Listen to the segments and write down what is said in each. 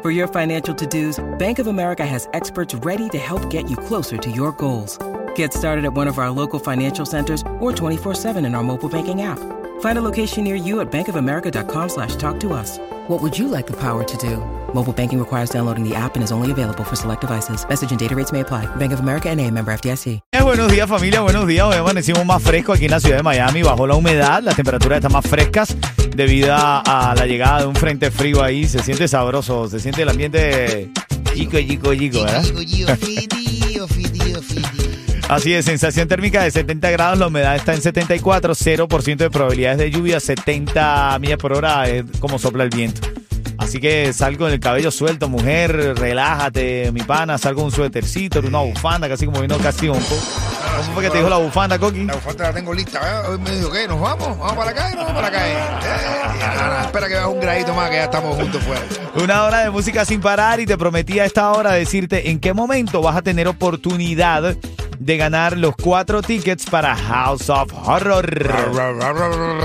For your financial to dos, Bank of America has experts ready to help get you closer to your goals. Get started at one of our local financial centers or 24-7 in our mobile banking app. Find a location near you at bankofamerica.com slash talk to us. What would you like the power to do? Mobile banking requires downloading the app and is only available for select devices. Message and data rates may apply. Bank of America and a member FDIC. Eh, buenos días familia, buenos días. Hoy amanecimos más fresco aquí en la ciudad de Miami. Bajo la humedad, las temperaturas están más frescas debido a la llegada de un frente frío ahí. Se siente sabroso, se siente el ambiente chico, chico, chico, ¿verdad? Así es, sensación térmica de 70 grados, la humedad está en 74, 0% de probabilidades de lluvia, 70 millas por hora es como sopla el viento. Así que salgo con el cabello suelto, mujer, relájate, mi pana, salgo un suétercito, una bufanda, casi como vino casi un poco. ¿Cómo fue que te dijo la bufanda, Coqui? La bufanda la tengo lista. Hoy me dijo, ¿qué? ¿Nos vamos? ¿Vamos para acá? ¿No vamos para acá? Eh, espera que veas un gradito más que ya estamos juntos fuera. Una hora de música sin parar y te prometí a esta hora decirte en qué momento vas a tener oportunidad de ganar los cuatro tickets para House of Horror.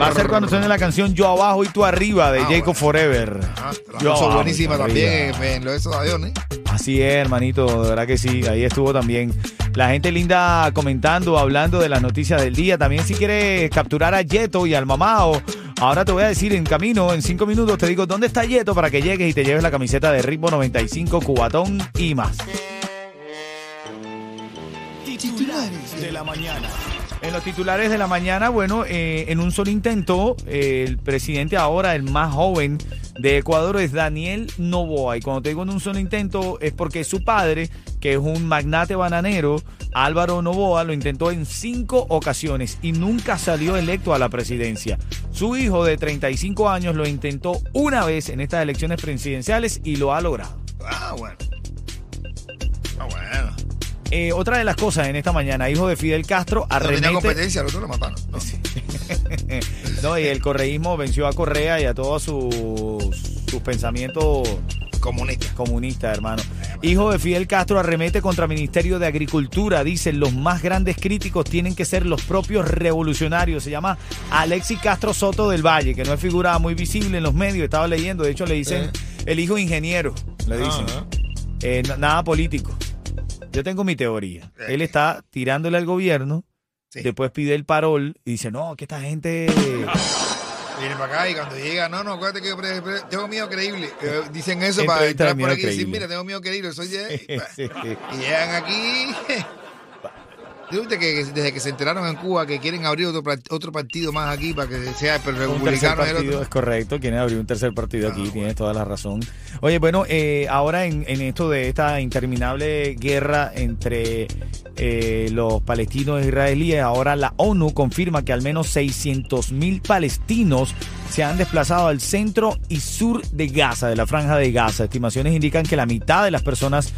Va a ser cuando suene la canción Yo abajo y tú arriba de Ah, Jacob Forever. Ah, Yo abajo buenísima también en lo de esos aviones. Así es, hermanito, de verdad que sí, ahí estuvo también. La gente linda comentando, hablando de las noticias del día. También si quieres capturar a Yeto y al mamao, ahora te voy a decir en camino, en cinco minutos, te digo dónde está Yeto para que llegues y te lleves la camiseta de Ritmo 95, Cubatón y más. Titulares de la mañana. En los titulares de la mañana, bueno, eh, en un solo intento, eh, el presidente ahora, el más joven de Ecuador, es Daniel Novoa. Y cuando te digo en un solo intento, es porque su padre, que es un magnate bananero, Álvaro Novoa, lo intentó en cinco ocasiones y nunca salió electo a la presidencia. Su hijo de 35 años lo intentó una vez en estas elecciones presidenciales y lo ha logrado. Ah, bueno. Ah, bueno. Eh, otra de las cosas en esta mañana, hijo de Fidel Castro, No tenía arremete... competencia, los otros lo mataron. ¿no? no, y el correísmo venció a Correa y a todos sus, sus pensamientos Comunista. comunistas, hermano. Hijo de Fidel Castro arremete contra Ministerio de Agricultura. Dicen los más grandes críticos tienen que ser los propios revolucionarios. Se llama Alexis Castro Soto del Valle, que no es figura muy visible en los medios. Estaba leyendo, de hecho le dicen el hijo ingeniero, le dicen. Eh, nada político. Yo tengo mi teoría. Él está tirándole al gobierno, Sí. después pide el parol y dice, no, que esta gente... Viene para acá y cuando llega, no, no, acuérdate que pre- pre- tengo miedo creíble. Eh, dicen eso para entrar por aquí y decir, mira, tengo miedo creíble, soy de... Sí. Y llegan aquí. ¿Tú viste que desde que se enteraron en Cuba que quieren abrir otro, otro partido más aquí para que sea el Un republicano y el otro? es correcto. Quieren abrir un tercer partido aquí, Ah, tienes toda la razón. Oye, bueno, eh, ahora en, en esto de esta interminable guerra entre eh, los palestinos e israelíes, ahora la ONU confirma que al menos 600 mil palestinos se han desplazado al centro y sur de Gaza, de la franja de Gaza. Estimaciones indican que la mitad de las personas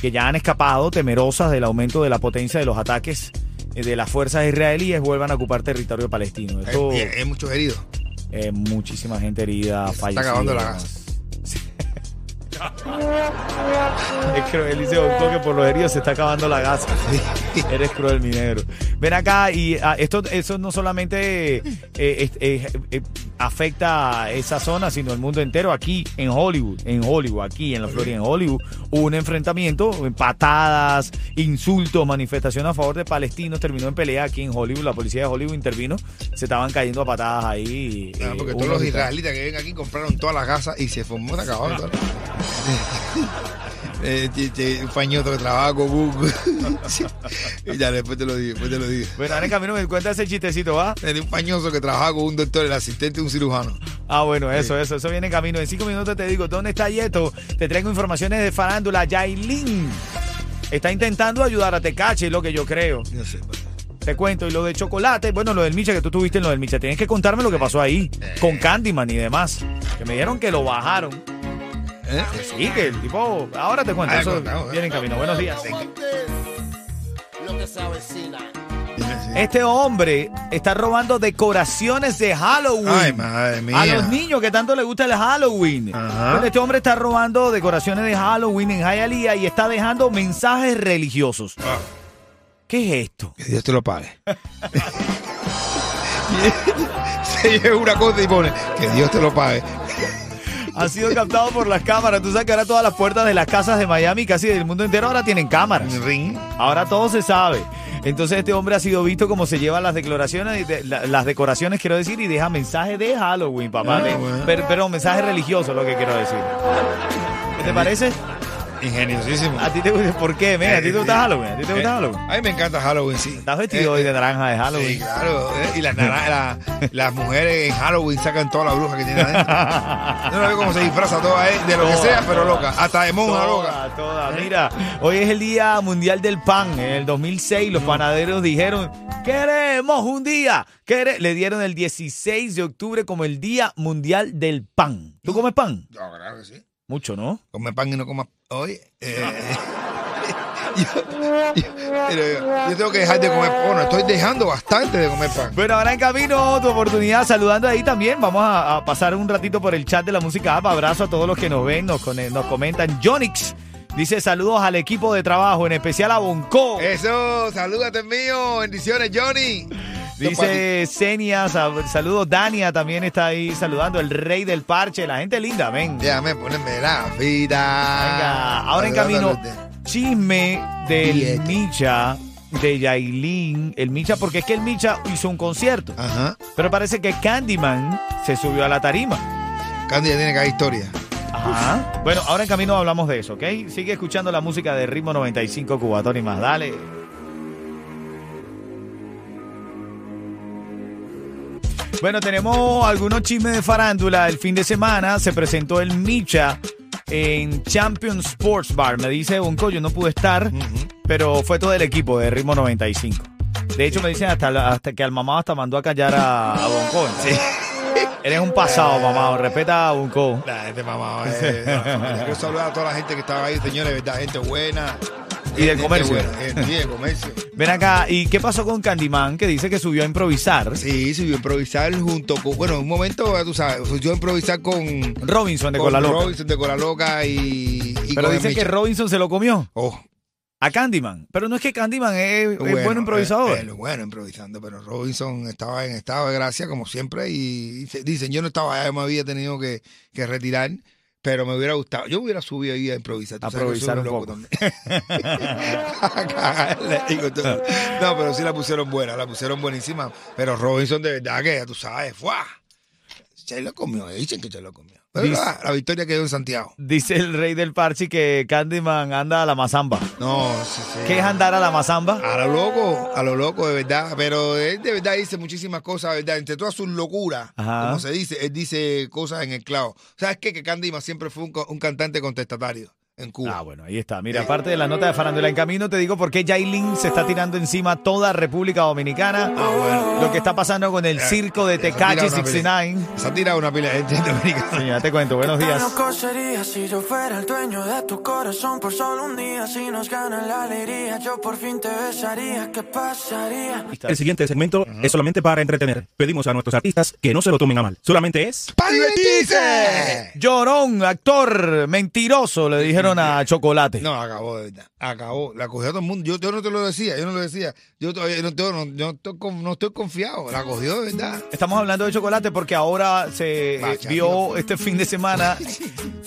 que ya han escapado, temerosas del aumento de la potencia de los ataques eh, de las fuerzas israelíes, vuelvan a ocupar territorio palestino. Esto, Hay, hay muchos heridos. eh, muchísima gente herida, Se está acabando la gas. Es cruel, dice Doctor que por los heridos se está acabando la gasa. Eres cruel, mi negro. Ven acá y ah, esto eso no solamente eh, eh, afecta a esa zona, sino el mundo entero. Aquí en Hollywood, en Hollywood, aquí en la Florida, en Hollywood, hubo un enfrentamiento, patadas, insultos, manifestación a favor de palestinos. Terminó en pelea aquí en Hollywood. La policía de Hollywood intervino. Se estaban cayendo a patadas ahí. Ah, eh, porque todos los israelitas que ven aquí compraron todas las gasas y se formó una. eh, un pañoto trabaja Google. y ya después te lo digo, después te lo digo. Bueno, ahora en camino me cuenta ese chistecito, ¿va? Tenía un pañoso que trabajaba con un doctor, el asistente de un cirujano. Ah, bueno, eso, eso, eso viene en camino. En cinco minutos te digo, ¿dónde está Yeto? Te traigo informaciones de farándula. Yailin está intentando ayudar a Tecache, es lo que yo creo. No sé. pues. Te cuento. Y lo de chocolate, bueno, lo del Micha, que tú tuviste en lo del Micha. Tienes que contarme lo que pasó ahí, con Candyman y demás. Que me dijeron que lo bajaron. ¿Eh? Sí, que el tipo. Ahora te cuento. Ah, Eso contamos, viene en camino. Buenos días. Lo que se avecina. Este hombre está robando decoraciones de Halloween. Ay, madre mía. A los niños que tanto les gusta el Halloween. Este hombre está robando decoraciones de Halloween en Hialeah y está dejando mensajes religiosos. Ah, ¿Qué es esto? que Dios te lo pague. Se lleva una cosa y pone que Dios te lo pague. Ha sido captado por las cámaras. Tú sabes que ahora todas las puertas de las casas de Miami, casi del mundo entero, ahora tienen cámaras. Ring. Ahora todo se sabe. Entonces este hombre ha sido visto como se lleva las declaraciones, de- la- las decoraciones, quiero decir, y deja mensajes de Halloween, papá. Ah, de- bueno. pero, pero mensajes religiosos, lo que quiero decir. ¿Qué te parece? Ingeniosísimo. ¿A ti te gusta? ¿Por qué? men? ¿A ti te gusta Halloween? ¿A ti te gusta Eh, Halloween? A mí me encanta Halloween, sí. ¿Estás vestido hoy de naranja de Halloween? Sí, claro. eh, Y las, la- las mujeres en Halloween sacan toda la bruja que tienen adentro. Yo no veo cómo se disfraza toda, eh, de lo que Toda. sea, pero loca. Hasta de monja loca. Toda, toda. Mira, hoy es el Día Mundial del Pan. En el 2006 los panaderos dijeron, queremos un día. Quere-". Le dieron el 16 de octubre como el Día Mundial del Pan. ¿Tú comes pan? No, claro que sí. Mucho, ¿no? Come pan y no comas. Oye, eh, yo, yo- pero yo- yo tengo que dejar de comer. Bueno, estoy dejando bastante de comer pan. Bueno, ahora en camino tu oportunidad saludando ahí también. Vamos a, a pasar un ratito por el chat de la música app. Abrazo a todos los que nos ven, nos, con- nos comentan. Jonix dice saludos al equipo de trabajo, en especial a Bonco. Eso, salúdate mío. Bendiciones, Johnny. Dice Senia, sal- saludos. Dania también está ahí saludando. El rey del parche, la gente linda, ven. Déjame ponerme la vida. Venga, ahora en camino, chisme del. Micha, de Yailin. El Micha, porque es que el Micha hizo un concierto. Ajá. Pero parece que Candyman se subió a la tarima. Candy ya tiene que dar historia. Ajá. Bueno, ahora en camino hablamos de eso, ¿ok? Sigue escuchando la música de Ritmo 95 Cubatón y más. Dale. Bueno, tenemos algunos chismes de farándula. El fin de semana se presentó el Micha en Champion Sports Bar. Me dice Bonco, yo no pude estar, pero fue todo el equipo de Ritmo 95. De hecho, me dicen hasta, hasta que al mamá hasta mandó a callar a, a Bonco. Sí. Eres un pasado, mamá. Respeta a Bonco. La gente mamá. Eh, no, quiero saludar a toda la gente que estaba ahí, señores, verdad, gente buena. Y del Gente comercio. Sí, del comercio. Ven acá, ¿y qué pasó con Candyman? Que dice que subió a improvisar. Sí, subió a improvisar junto con. Bueno, en un momento, tú sabes, subió a improvisar con. Robinson de con Cola Loca. Robinson de Cola Loca y. y Pero dice que. Robinson se lo comió Oh, a Candyman. Pero no es que Candyman es, es bueno, bueno improvisador. eh, eh, bueno improvisando, pero Robinson estaba en estado de gracia como siempre y dice- dicen, yo no estaba allá, me había tenido que, que retirar, pero me hubiera gustado. Yo hubiera subido ahí a improvisar. A improvisar un poco. no, pero sí la pusieron buena, la pusieron buenísima. Pero Robinson de verdad que ya tú sabes, ¡fua! Se lo comió, dicen que se lo comió. Pero Dice- la, la victoria quedó en Santiago. Dice el rey del parche que Candyman anda a la mazamba. No, sí, sí. ¿Qué es andar a la mazamba? A lo loco, a lo loco, de verdad. Pero él de verdad dice muchísimas cosas, de verdad. Entre todas sus locuras, Ajá. como se dice, él dice cosas en el clavo. ¿Sabes qué? Que Candyman siempre fue un, un cantante contestatario en Cuba. Ah, bueno, ahí está. Mira, aparte de la nota de farándula en camino, te digo por qué Yailin se está tirando encima toda República Dominicana. Ah, bueno. Lo que está pasando con el circo de tira Tecachi una pila- 69. Se ha tirado una pila de gente dominicana. Sí, ya te cuento. Buenos días. loco sería si yo fuera el dueño de tu corazón por solo un día. Si nos gana la alegría, yo por fin te besaría. ¿Qué pasaría? El siguiente segmento es solamente para entretener. Pedimos a nuestros artistas que no se lo tomen a mal. Solamente es ¡Palmetice! Llorón, actor mentiroso, le dijeron a Chocolate. No, acabó, de verdad. Acabó. La cogió todo el mundo. Yo, yo no te lo decía, yo no lo decía. Yo todavía no, tengo- no, no estoy, no estoy confiado. La cogió de verdad. Estamos hablando de chocolate porque ahora se eh, vio este fin de semana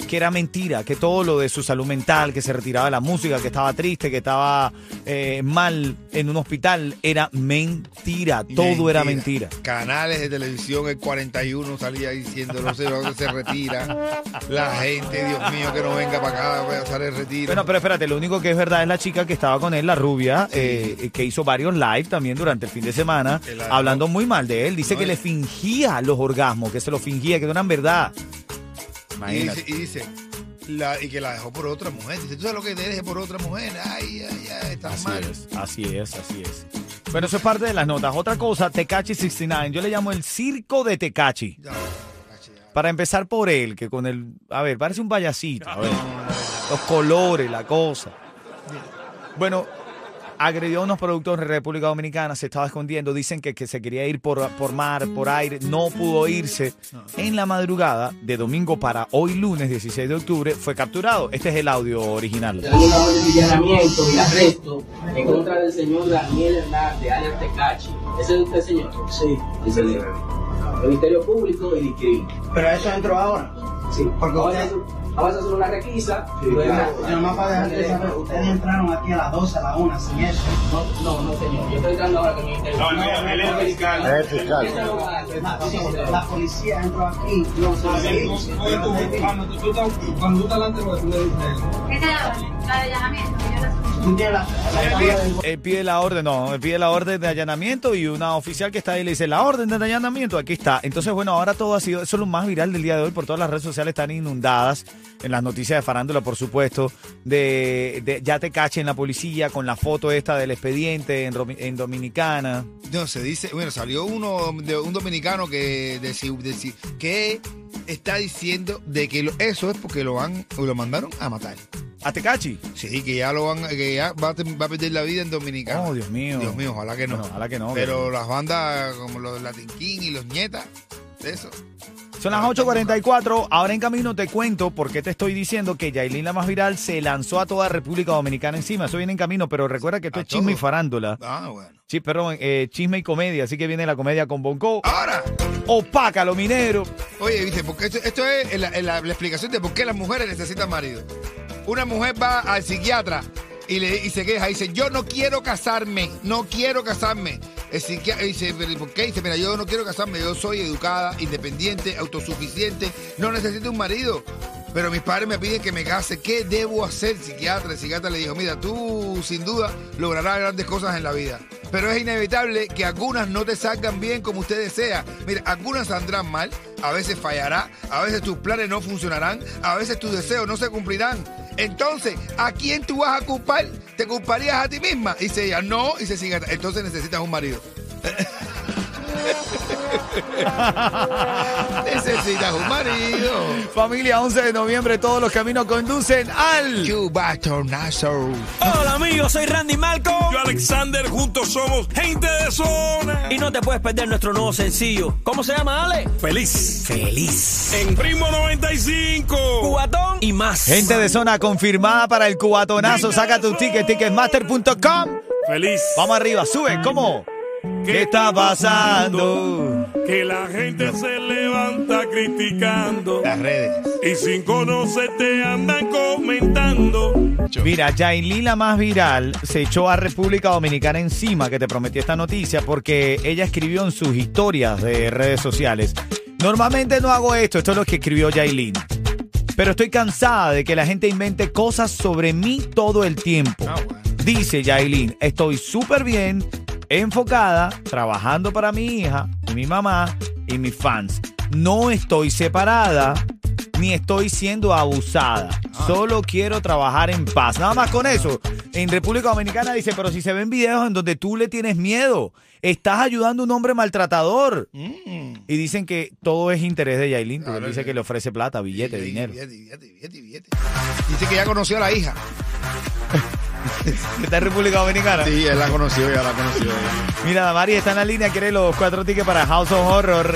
que era mentira, que todo lo de su salud mental, que se retiraba de la música, que estaba triste, que estaba eh, mal en un hospital, era mentira. Todo era mentira. Canales de televisión, el 41 salía diciéndolo, se, se retira. La gente, Dios mío, que no venga para acá, voy a hacer el retiro. Bueno, pero espérate, lo único que es verdad es la chica que estaba con él, la rubia, eh, que hizo varios live también durante el fin de semana, hablando muy mal de él. Dice No, que le fingía los orgasmos, que se los fingía, que no eran verdad. y dice, y dice la, y que la dejó por otra mujer. Dice, tú sabes lo que te deje por otra mujer. Ay, ay, ay, estás Así mal. es, así es, así es. Pero eso es parte de las notas. Otra cosa, Tecachi 69. Yo le llamo el circo de Tecachi. Para empezar por él, que con el. A ver, parece un payasito. A ver. Los colores, la cosa. Bueno, agredió a unos productores de República Dominicana, se estaba escondiendo. Dicen que, que se quería ir por, por mar, por aire. No pudo irse. En la madrugada de domingo para hoy, lunes 16 de octubre, fue capturado. Este es el audio original. Hay una orden de allanamiento y arresto en contra del señor Daniel Hernández, alias Tecachi. ¿Ese es usted, señor? Sí. Señor. Ministerio Público y Discrimen. Pero eso entró ahora. Sí. Porque vamos, a usted- hacer, vamos a hacer una requisa. Sí, luego- claro. Pero más para dejarte saber, ustedes entraron aquí a las 12, a las 1, sin eso. No, no, no, señor. Yo estoy entrando ahora con mi No, no, él es el fiscal. ¿Qué Es el fiscal. La, Sí, sí, la policía entró aquí. No, cuando tú- estás- cuando tú estás delante de tú le dices, Esa es la de allanamiento. que yo la Él pide la orden, no, él pide la orden de allanamiento y una oficial que está ahí le dice, la orden de allanamiento, aquí está. Entonces, bueno, ahora todo ha sido, eso es lo más viral del día de hoy, por todas las redes sociales están inundadas, en las noticias de farándula, por supuesto, de, de ya te cachen la policía con la foto esta del expediente en, Dominicana. No, se dice, bueno, salió uno de un dominicano que deci- que está diciendo de que eso es porque lo van lo mandaron a matar. ¿A Tecachi? Sí, que ya lo van que ya va a, tem- va a perder la vida en Dominicana. Oh, Dios mío. Dios mío, ojalá que no. Bueno, ojalá que no, Pero las bandas como los Latin King y los Nietas, de eso. Son las 8.44. Ahora en camino te cuento por qué te estoy diciendo que Yailin la más viral se lanzó a toda República Dominicana encima. Eso viene en camino, pero recuerda que esto A es chisme y farándula. Ah, bueno. Sí, perdón, eh, chisme y comedia. Así que viene la comedia con Bonco. Ahora, Opaca, lo minero. oye, dice, porque esto, esto es la, la- la explicación de por qué las mujeres necesitan marido. Una mujer va al psiquiatra y, le, y se queja, dice, yo no quiero casarme, no quiero casarme. El psiquiatra dice, "¿Pero ¿por qué? Dice, mira, yo no quiero casarme, yo soy educada, independiente, autosuficiente, no necesito un marido. Pero mis padres me piden que me case, ¿qué debo hacer, psiquiatra? El psiquiatra le dijo, mira, tú sin duda lograrás grandes cosas en la vida. Pero es inevitable que algunas no te salgan bien como usted desea. Mira, algunas saldrán mal, a veces fallará, a veces tus planes no funcionarán, a veces tus deseos no se cumplirán. Entonces, ¿a quién tú vas a culpar? ¿Te culparías a ti misma? Dice ella, no, dice el psiquiatra, entonces necesitas un marido. necesitas un marido. Familia, 11 de noviembre, todos los caminos conducen al... Chubatonazo. Hola amigos, soy Randy Malcolm Yo, Alexander, juntos somos gente de zona. y no te puedes perder nuestro nuevo sencillo. ¿Cómo se llama, Ale? Feliz. Feliz. En Primo 95. Cubatón y más. Gente de zona confirmada para el cubatonazo. Saca tu ticket, ticketmaster.com. Feliz. Vamos arriba, sube, ¿cómo? ¿Qué está pasando? Que la gente se levanta criticando. Las redes. Y sin conocerte andan comentando. Mira, Yailin, la más viral, se echó a República Dominicana encima, que te prometí esta noticia, porque ella escribió en sus historias de redes sociales. Normalmente no hago esto, esto es lo que escribió Yailin. Pero estoy cansada de que la gente invente cosas sobre mí todo el tiempo. Ah. Dice Yailin, estoy súper bien, enfocada, trabajando para mi hija, y mi mamá y mis fans. No estoy separada ni estoy siendo abusada. Solo quiero trabajar en paz. Nada más con eso. En República Dominicana dice, pero si se ven videos en donde tú le tienes miedo, estás ayudando a un hombre maltratador. Y dicen que todo es interés de Yailin, porque Claro, dice que le ofrece plata, billete, Billete, dinero. billete, billete. Dice que ya conoció a la hija. ¿Está en República Dominicana? Sí, él la conoció, ya la conoció. Mira, Damari está en la línea, quiere los cuatro tickets para House of Horror.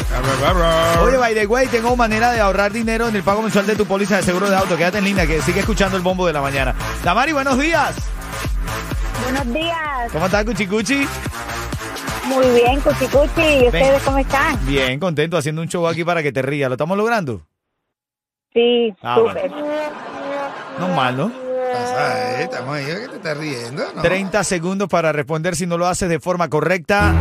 Oye, by the way, tengo manera de ahorrar dinero en el pago mensual de tu póliza de seguro de auto. Quédate en línea, que sigue escuchando el bombo de la mañana. Damari, buenos días. Buenos días. ¿Cómo estás, Cuchicuchi? Muy bien, Cuchi Cuchi. ¿Y ustedes cómo están? Bien, contento, haciendo un show aquí para que te rías. ¿Lo estamos logrando? Sí, Ah, súper. No mal, ¿no? Pasa, eh, estamos ahí, que te estás riendo. ¿no? 30 segundos para responder si no lo haces de forma correcta.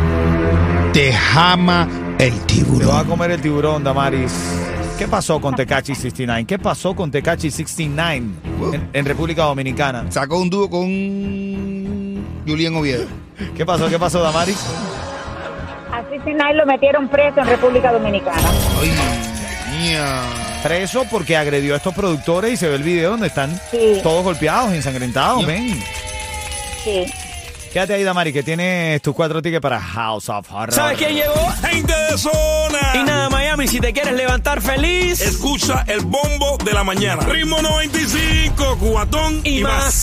Te jama el Te va a tiburón. comer el tiburón, Damaris. ¿Qué pasó con Tecachi 69? ¿Qué pasó con Tecachi 69 en, en República Dominicana? Sacó un dúo con Julián Oviedo. ¿Qué pasó? ¿Qué pasó, Damaris? Así sin nadie lo metieron preso en República Dominicana. Ay, mía. Preso porque agredió a estos productores y se ve el video donde están Sí. todos golpeados, ensangrentados, ven. Sí. Quédate ahí, Damari, que tienes tus cuatro tickets para House of Horror. ¿Sabes quién llegó? Gente de zona. Y nada, Miami, si te quieres levantar feliz Escucha el bombo de la mañana. Ritmo 95, cubatón y más.